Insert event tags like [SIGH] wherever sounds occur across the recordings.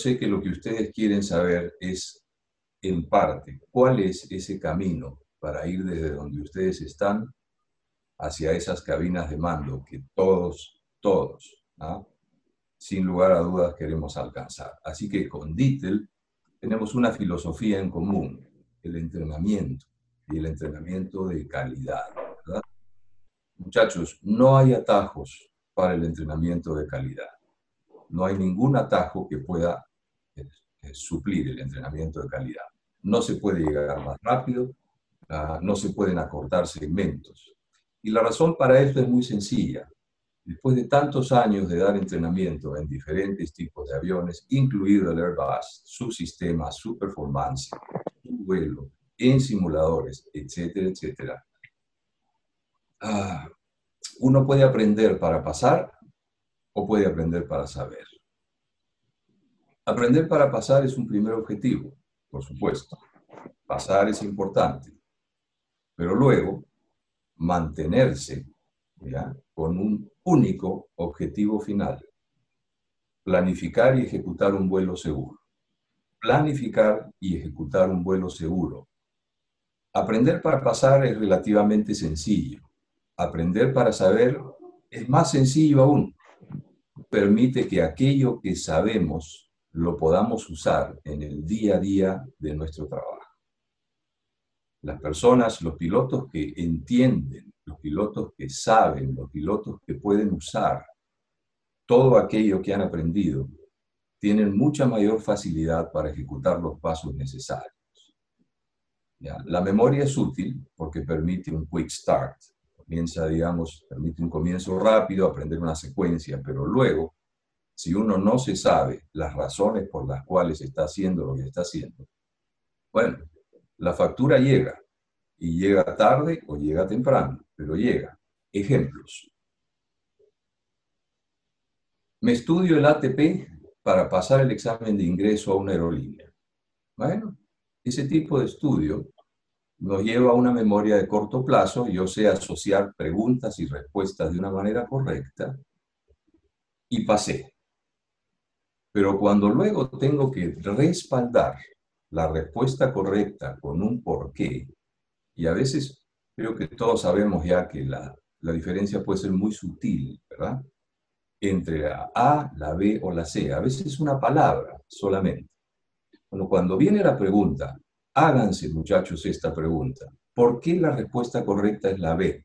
sé que lo que ustedes quieren saber es, en parte, cuál es ese camino para ir desde donde ustedes están hacia esas cabinas de mando que todos, todos, ¿ah? sin lugar a dudas queremos alcanzar. Así que con Dittel tenemos una filosofía en común, el entrenamiento y el entrenamiento de calidad. Muchachos, no hay atajos para el entrenamiento de calidad. No hay ningún atajo que pueda suplir el entrenamiento de calidad. No se puede llegar más rápido, ah, no se pueden acortar segmentos. Y la razón para esto es muy sencilla. Después de tantos años de dar entrenamiento en diferentes tipos de aviones, incluido el Airbus, su sistema, su performance, su vuelo, en simuladores, etcétera, etcétera, ah, uno puede aprender para pasar o puede aprender para saber. Aprender para pasar es un primer objetivo, por supuesto. Pasar es importante. Pero luego, mantenerse con un único objetivo final. Planificar y ejecutar un vuelo seguro. Planificar y ejecutar un vuelo seguro. Aprender para pasar es relativamente sencillo. Aprender para saber es más sencillo aún. Permite que aquello que sabemos lo podamos usar en el día a día de nuestro trabajo. Las personas, los pilotos que entienden los pilotos que saben, los pilotos que pueden usar todo aquello que han aprendido, tienen mucha mayor facilidad para ejecutar los pasos necesarios. La memoria es útil porque permite un quick start. Comienza, digamos, permite un comienzo rápido, aprender una secuencia, pero luego, si uno no se sabe las razones por las cuales está haciendo lo que está haciendo, bueno, la factura llega y llega tarde o llega temprano pero llega. Ejemplos. Me estudio el ATP para pasar el examen de ingreso a una aerolínea. Bueno, ese tipo de estudio nos lleva a una memoria de corto plazo, yo sé asociar preguntas y respuestas de una manera correcta y pasé. Pero cuando luego tengo que respaldar la respuesta correcta con un porqué, y a veces creo que todos sabemos ya que la, diferencia puede ser muy sutil, ¿verdad? Entre la A, la B o la C. A veces es una palabra solamente. Bueno, cuando viene la pregunta, háganse muchachos esta pregunta. ¿Por qué la respuesta correcta es la B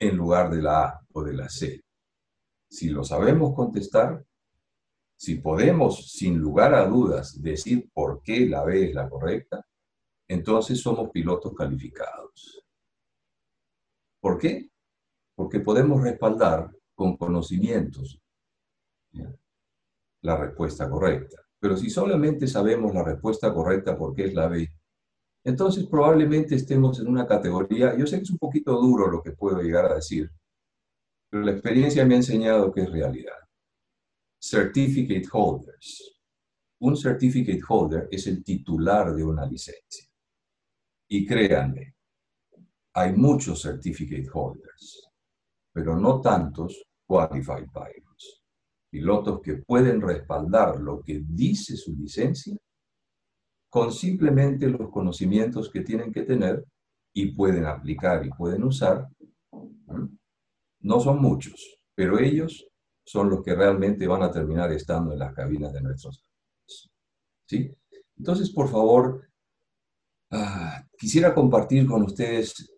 en lugar de la A o de la C? Si lo sabemos contestar, si podemos sin lugar a dudas decir por qué la B es la correcta, entonces somos pilotos calificados. ¿Por qué? Porque podemos respaldar con conocimientos la respuesta correcta. Pero si solamente sabemos la respuesta correcta porque es la B, entonces probablemente estemos en una categoría, yo sé que es un poquito duro lo que puedo llegar a decir, pero la experiencia me ha enseñado que es realidad. Certificate holders. Un certificate holder es el titular de una licencia. Y créanme, hay muchos certificate holders, pero no tantos qualified pilots. Pilotos que pueden respaldar lo que dice su licencia con simplemente los conocimientos que tienen que tener y pueden aplicar y pueden usar. No son muchos, pero ellos son los que realmente van a terminar estando en las cabinas de nuestros. ¿Sí? Entonces, por favor, ah, quisiera compartir con ustedes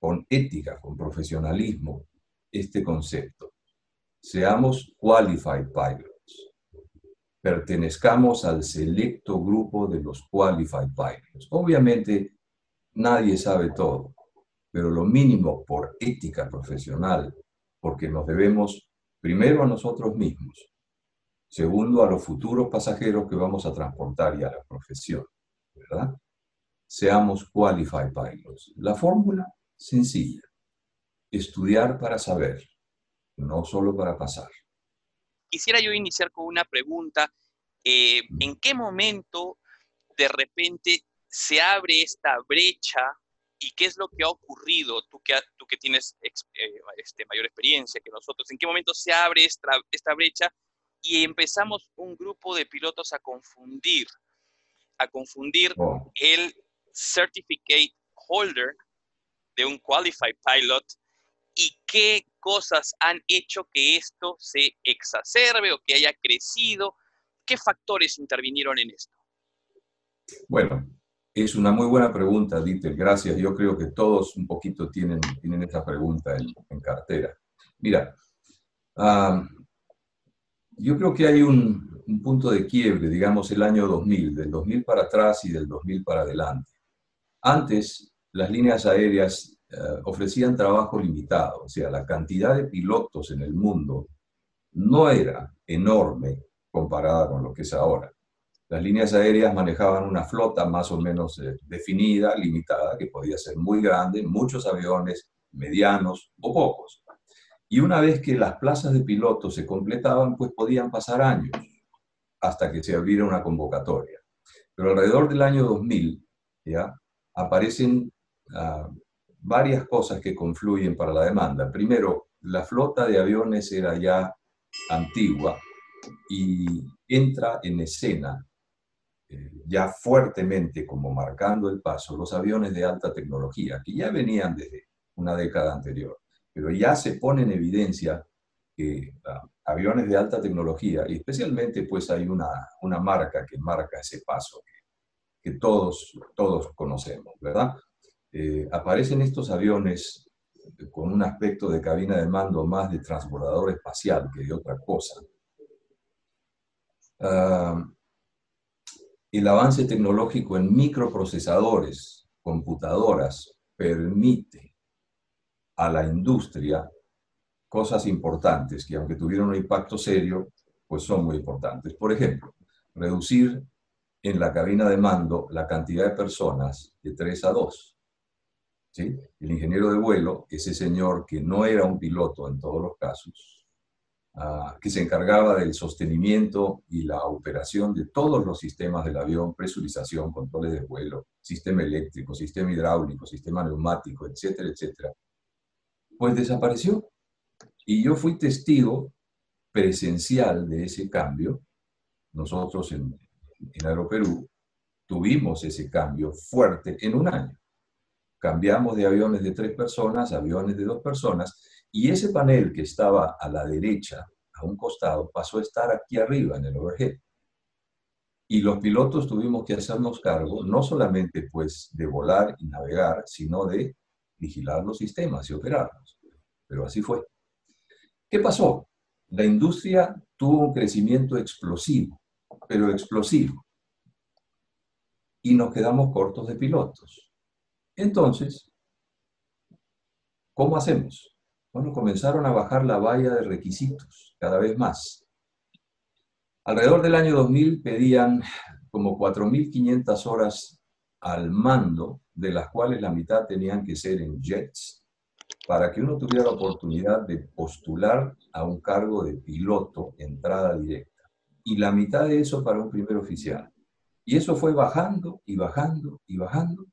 con ética, con profesionalismo, este concepto. Seamos qualified pilots. Pertenezcamos al selecto grupo de los qualified pilots. Obviamente, nadie sabe todo, pero lo mínimo por ética profesional, porque nos debemos primero a nosotros mismos, segundo a los futuros pasajeros que vamos a transportar y a la profesión, ¿verdad? Seamos qualified pilots. La fórmula sencilla. Estudiar para saber, no solo para pasar. Quisiera yo iniciar con una pregunta. Eh, ¿En qué momento de repente se abre esta brecha y qué es lo que ha ocurrido, tú que, tú que tienes eh, este, mayor experiencia que nosotros, en qué momento se abre esta, esta brecha y empezamos un grupo de pilotos a confundir, a confundir Oh. el certificate holder de un qualified pilot y qué cosas han hecho que esto se exacerbe o que haya crecido, qué factores intervinieron en esto. Bueno, es una muy buena pregunta, Dieter. Gracias. Yo creo que todos un poquito tienen, tienen esa pregunta en, cartera. Mira, yo creo que hay un, un punto de quiebre, digamos, el año 2000, del 2000 para atrás y del 2000 para adelante. Antes, las líneas aéreas eh, ofrecían trabajo limitado, o sea, la cantidad de pilotos en el mundo no era enorme comparada con lo que es ahora. Las líneas aéreas manejaban una flota más o menos eh, definida, limitada, que podía ser muy grande, muchos aviones, medianos o pocos. Y una vez que las plazas de pilotos se completaban, pues podían pasar años hasta que se abriera una convocatoria. Pero alrededor del año 2000, ¿ya? aparecen ah, varias cosas que confluyen para la demanda. Primero, la flota de aviones era ya antigua y entra en escena eh, ya fuertemente como marcando el paso los aviones de alta tecnología, que ya venían desde una década anterior, pero ya se pone en evidencia que ah, aviones de alta tecnología, y especialmente pues hay una, una marca que marca ese paso que, que todos, todos conocemos, ¿verdad? Eh, aparecen estos aviones con un aspecto de cabina de mando más de transbordador espacial que de otra cosa. Ah, el avance tecnológico en microprocesadores, computadoras, permite a la industria cosas importantes que aunque tuvieron un impacto serio, pues son muy importantes. Por ejemplo, reducir en la cabina de mando la cantidad de personas de 3 a 2. ¿Sí? El ingeniero de vuelo, ese señor que no era un piloto en todos los casos, uh, que se encargaba del sostenimiento y la operación de todos los sistemas del avión, presurización, controles de vuelo, sistema eléctrico, sistema hidráulico, sistema neumático, etcétera, etcétera, pues desapareció. Y yo fui testigo presencial de ese cambio. Nosotros en, en Aeroperú tuvimos ese cambio fuerte en un año. Cambiamos de aviones de tres personas a aviones de dos personas y ese panel que estaba a la derecha, a un costado, pasó a estar aquí arriba en el overhead. Y los pilotos tuvimos que hacernos cargo no solamente pues de volar y navegar, sino de vigilar los sistemas y operarlos. Pero así fue. ¿Qué pasó? La industria tuvo un crecimiento explosivo, pero explosivo. Y nos quedamos cortos de pilotos. Entonces, ¿cómo hacemos? Bueno, comenzaron a bajar la valla de requisitos cada vez más. Alrededor del año 2000 pedían como 4.500 horas al mando, de las cuales la mitad tenían que ser en jets, para que uno tuviera la oportunidad de postular a un cargo de piloto, entrada directa. Y la mitad de eso para un primer oficial. Y eso fue bajando y bajando y bajando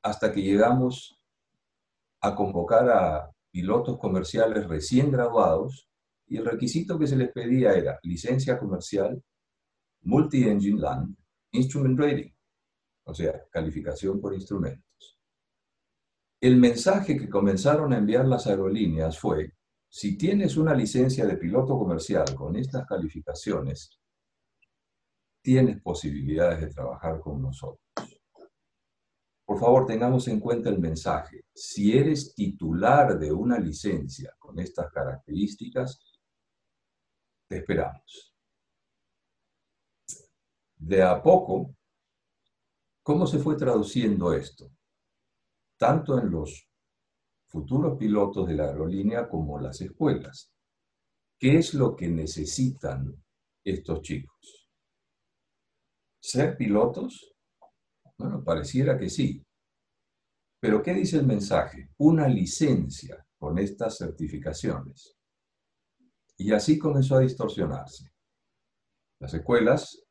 hasta que llegamos a convocar a pilotos comerciales recién graduados y el requisito que se les pedía era licencia comercial, multi-engine land, instrument rating, o sea, calificación por instrumentos. El mensaje que comenzaron a enviar las aerolíneas fue, si tienes una licencia de piloto comercial con estas calificaciones, tienes posibilidades de trabajar con nosotros. Por favor, tengamos en cuenta el mensaje. Si eres titular de una licencia con estas características, te esperamos. De a poco, ¿cómo se fue traduciendo esto? Tanto en los futuros pilotos de la aerolínea como las escuelas. ¿Qué es lo que necesitan estos chicos? ¿Ser pilotos? Bueno, pareciera que sí. Pero ¿qué dice el mensaje? Una licencia con estas certificaciones. Y así comenzó a distorsionarse. Las escuelas,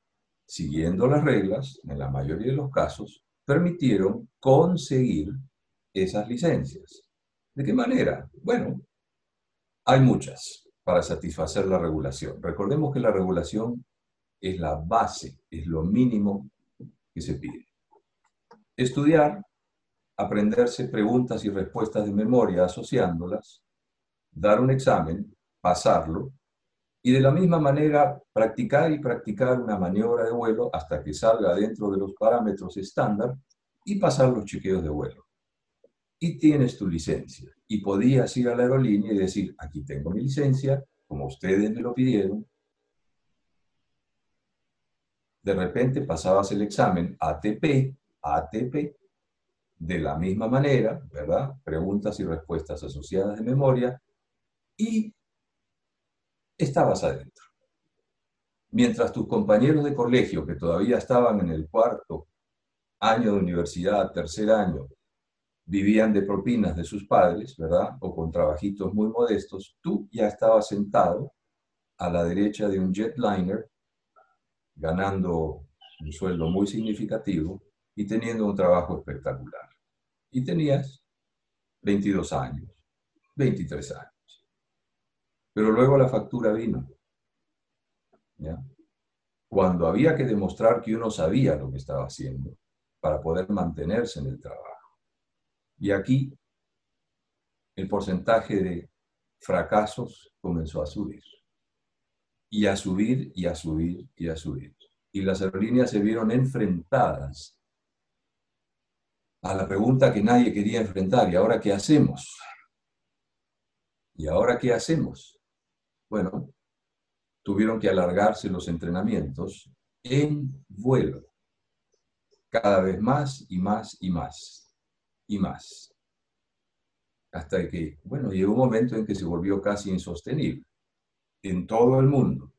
siguiendo las reglas, en la mayoría de los casos, permitieron conseguir esas licencias. ¿De qué manera? Bueno, hay muchas. para satisfacer la regulación. Recordemos que la regulación es la base, es lo mínimo que se pide. Estudiar, aprenderse preguntas y respuestas de memoria asociándolas, dar un examen, pasarlo, y de la misma manera practicar y practicar una maniobra de vuelo hasta que salga dentro de los parámetros estándar y pasar los chequeos de vuelo. Y tienes tu licencia. Y podías ir a la aerolínea y decir, aquí tengo mi licencia, como ustedes me lo pidieron. De repente pasabas el examen ATP, ATP, de la misma manera, ¿verdad? Preguntas y respuestas asociadas de memoria, y estabas adentro. Mientras tus compañeros de colegio, que todavía estaban en el cuarto año de universidad, tercer año, vivían de propinas de sus padres, ¿verdad? O con trabajitos muy modestos, tú ya estabas sentado a la derecha de un jetliner, ganando un sueldo muy significativo y teniendo un trabajo espectacular. Y tenías 22 años, 23 años. Pero luego la factura vino. Cuando había que demostrar que uno sabía lo que estaba haciendo para poder mantenerse en el trabajo. Y aquí el porcentaje de fracasos comenzó a subir. Y a subir, y a subir, y a subir. Y las aerolíneas se vieron enfrentadas a la pregunta que nadie quería enfrentar. ¿Y ahora qué hacemos? ¿Y ahora qué hacemos? Bueno, tuvieron que alargarse los entrenamientos en vuelo. Cada vez más y más y más y más. Hasta que, bueno, llegó un momento en que se volvió casi insostenible en todo el mundo.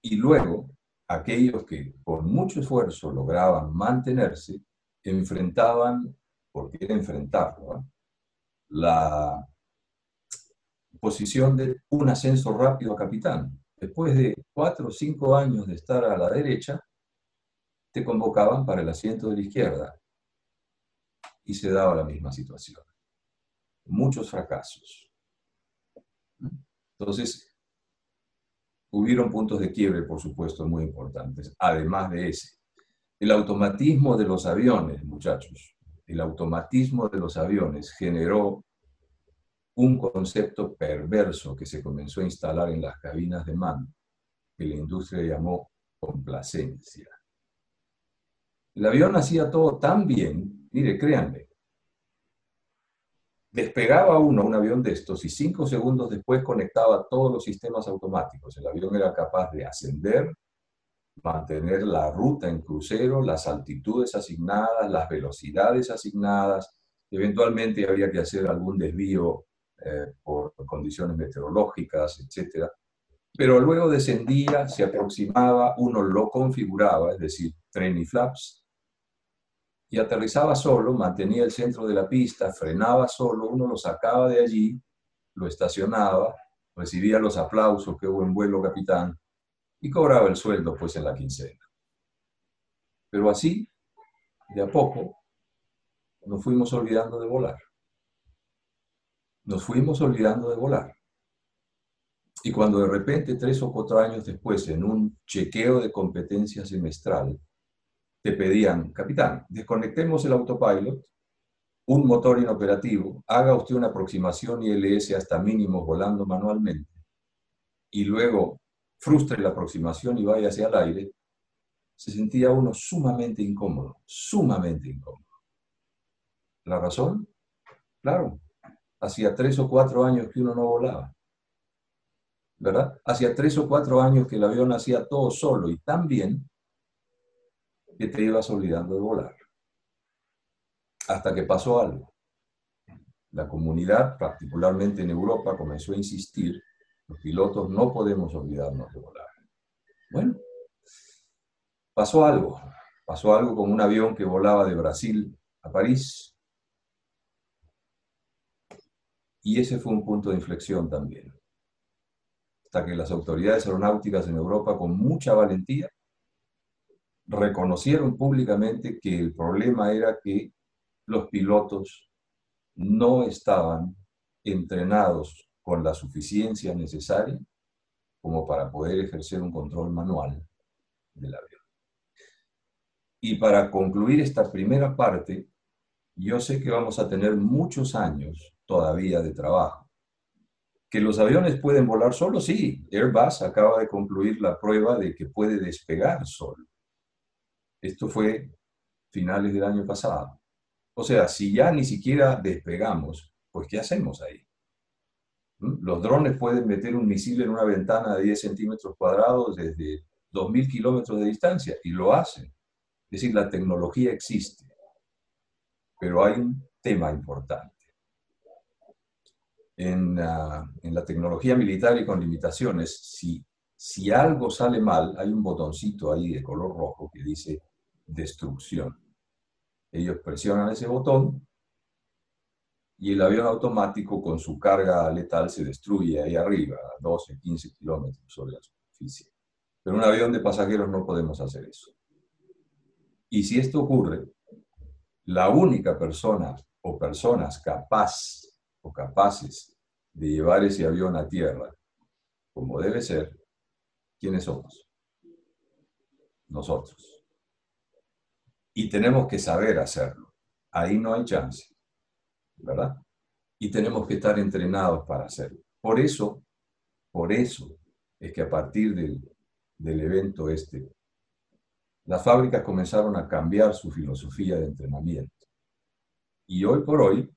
Y luego, aquellos que con mucho esfuerzo lograban mantenerse, enfrentaban, porque era enfrentarlo, la posición de un ascenso rápido a capitán. Después de cuatro o cinco años de estar a la derecha, te convocaban para el asiento de la izquierda y se daba la misma situación. Muchos fracasos. Entonces, hubieron puntos de quiebre, por supuesto, muy importantes, además de ese. El automatismo de los aviones, muchachos, el automatismo de los aviones generó un concepto perverso que se comenzó a instalar en las cabinas de mando, que la industria llamó complacencia. El avión hacía todo tan bien Mire, créanme, despegaba uno un avión de estos y cinco segundos después conectaba todos los sistemas automáticos. El avión era capaz de ascender, mantener la ruta en crucero, las altitudes asignadas, las velocidades asignadas. Eventualmente habría que hacer algún desvío eh, por condiciones meteorológicas, etc. Pero luego descendía, se aproximaba, uno lo configuraba, es decir, tren y flaps, y aterrizaba solo, mantenía el centro de la pista, frenaba solo, uno lo sacaba de allí, lo estacionaba, recibía los aplausos, que buen vuelo capitán, y cobraba el sueldo pues en la quincena. Pero así, de a poco, nos fuimos olvidando de volar. Nos fuimos olvidando de volar. Y cuando de repente, tres o cuatro años después, en un chequeo de competencia semestral, te pedían, capitán, desconectemos el autopilot, un motor inoperativo, haga usted una aproximación ILS hasta mínimos volando manualmente, y luego frustre la aproximación y vaya hacia el aire, se sentía uno sumamente incómodo, sumamente incómodo. ¿La razón? Claro, hacía tres o cuatro años que uno no volaba. ¿Verdad? Hacía tres o cuatro años que el avión hacía todo solo y tan bien que te ibas olvidando de volar. Hasta que pasó algo. La comunidad, particularmente en Europa, comenzó a insistir, los pilotos no podemos olvidarnos de volar. Bueno, pasó algo. Pasó algo con un avión que volaba de Brasil a París. Y ese fue un punto de inflexión también. Hasta que las autoridades aeronáuticas en Europa, con mucha valentía, reconocieron públicamente que el problema era que los pilotos no estaban entrenados con la suficiencia necesaria como para poder ejercer un control manual del avión. Y para concluir esta primera parte, yo sé que vamos a tener muchos años todavía de trabajo. ¿Que los aviones pueden volar solos? Sí, Airbus acaba de concluir la prueba de que puede despegar solo. Esto fue finales del año pasado. O sea, si ya ni siquiera despegamos, pues ¿qué hacemos ahí? Los drones pueden meter un misil en una ventana de 10 centímetros cuadrados desde 2.000 kilómetros de distancia y lo hacen. Es decir, la tecnología existe. Pero hay un tema importante. En, ah, en la tecnología militar y con limitaciones, si, si algo sale mal, hay un botoncito ahí de color rojo que dice destrucción. Ellos presionan ese botón y el avión automático con su carga letal se destruye ahí arriba, a 12, 15 kilómetros sobre la superficie. Pero un avión de pasajeros no podemos hacer eso. Y si esto ocurre, la única persona o personas capaz o capaces de llevar ese avión a tierra, como debe ser, ¿quiénes somos? Nosotros. Y tenemos que saber hacerlo. Ahí no hay chance. Y tenemos que estar entrenados para hacerlo. Por eso, por eso es que a partir del, del evento este, las fábricas comenzaron a cambiar su filosofía de entrenamiento. Y hoy por hoy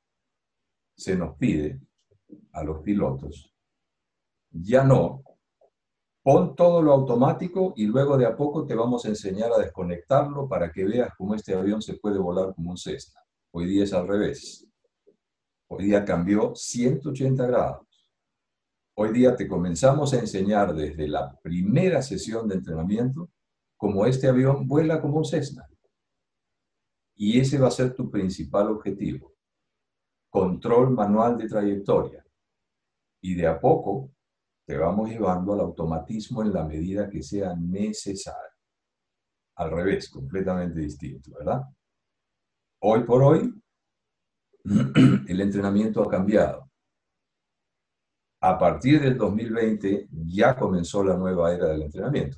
se nos pide a los pilotos, ya no, pon todo lo automático y luego de a poco te vamos a enseñar a desconectarlo para que veas cómo este avión se puede volar como un Cessna. Hoy día es al revés. Hoy día cambió 180 grados. Hoy día te comenzamos a enseñar desde la primera sesión de entrenamiento cómo este avión vuela como un Cessna. Y ese va a ser tu principal objetivo. Control manual de trayectoria. Y de a poco te vamos llevando al automatismo en la medida que sea necesario. Al revés, completamente distinto, ¿verdad? Hoy por hoy, [CLEARS THROAT] el entrenamiento ha cambiado. A partir del 2020 ya comenzó la nueva era del entrenamiento.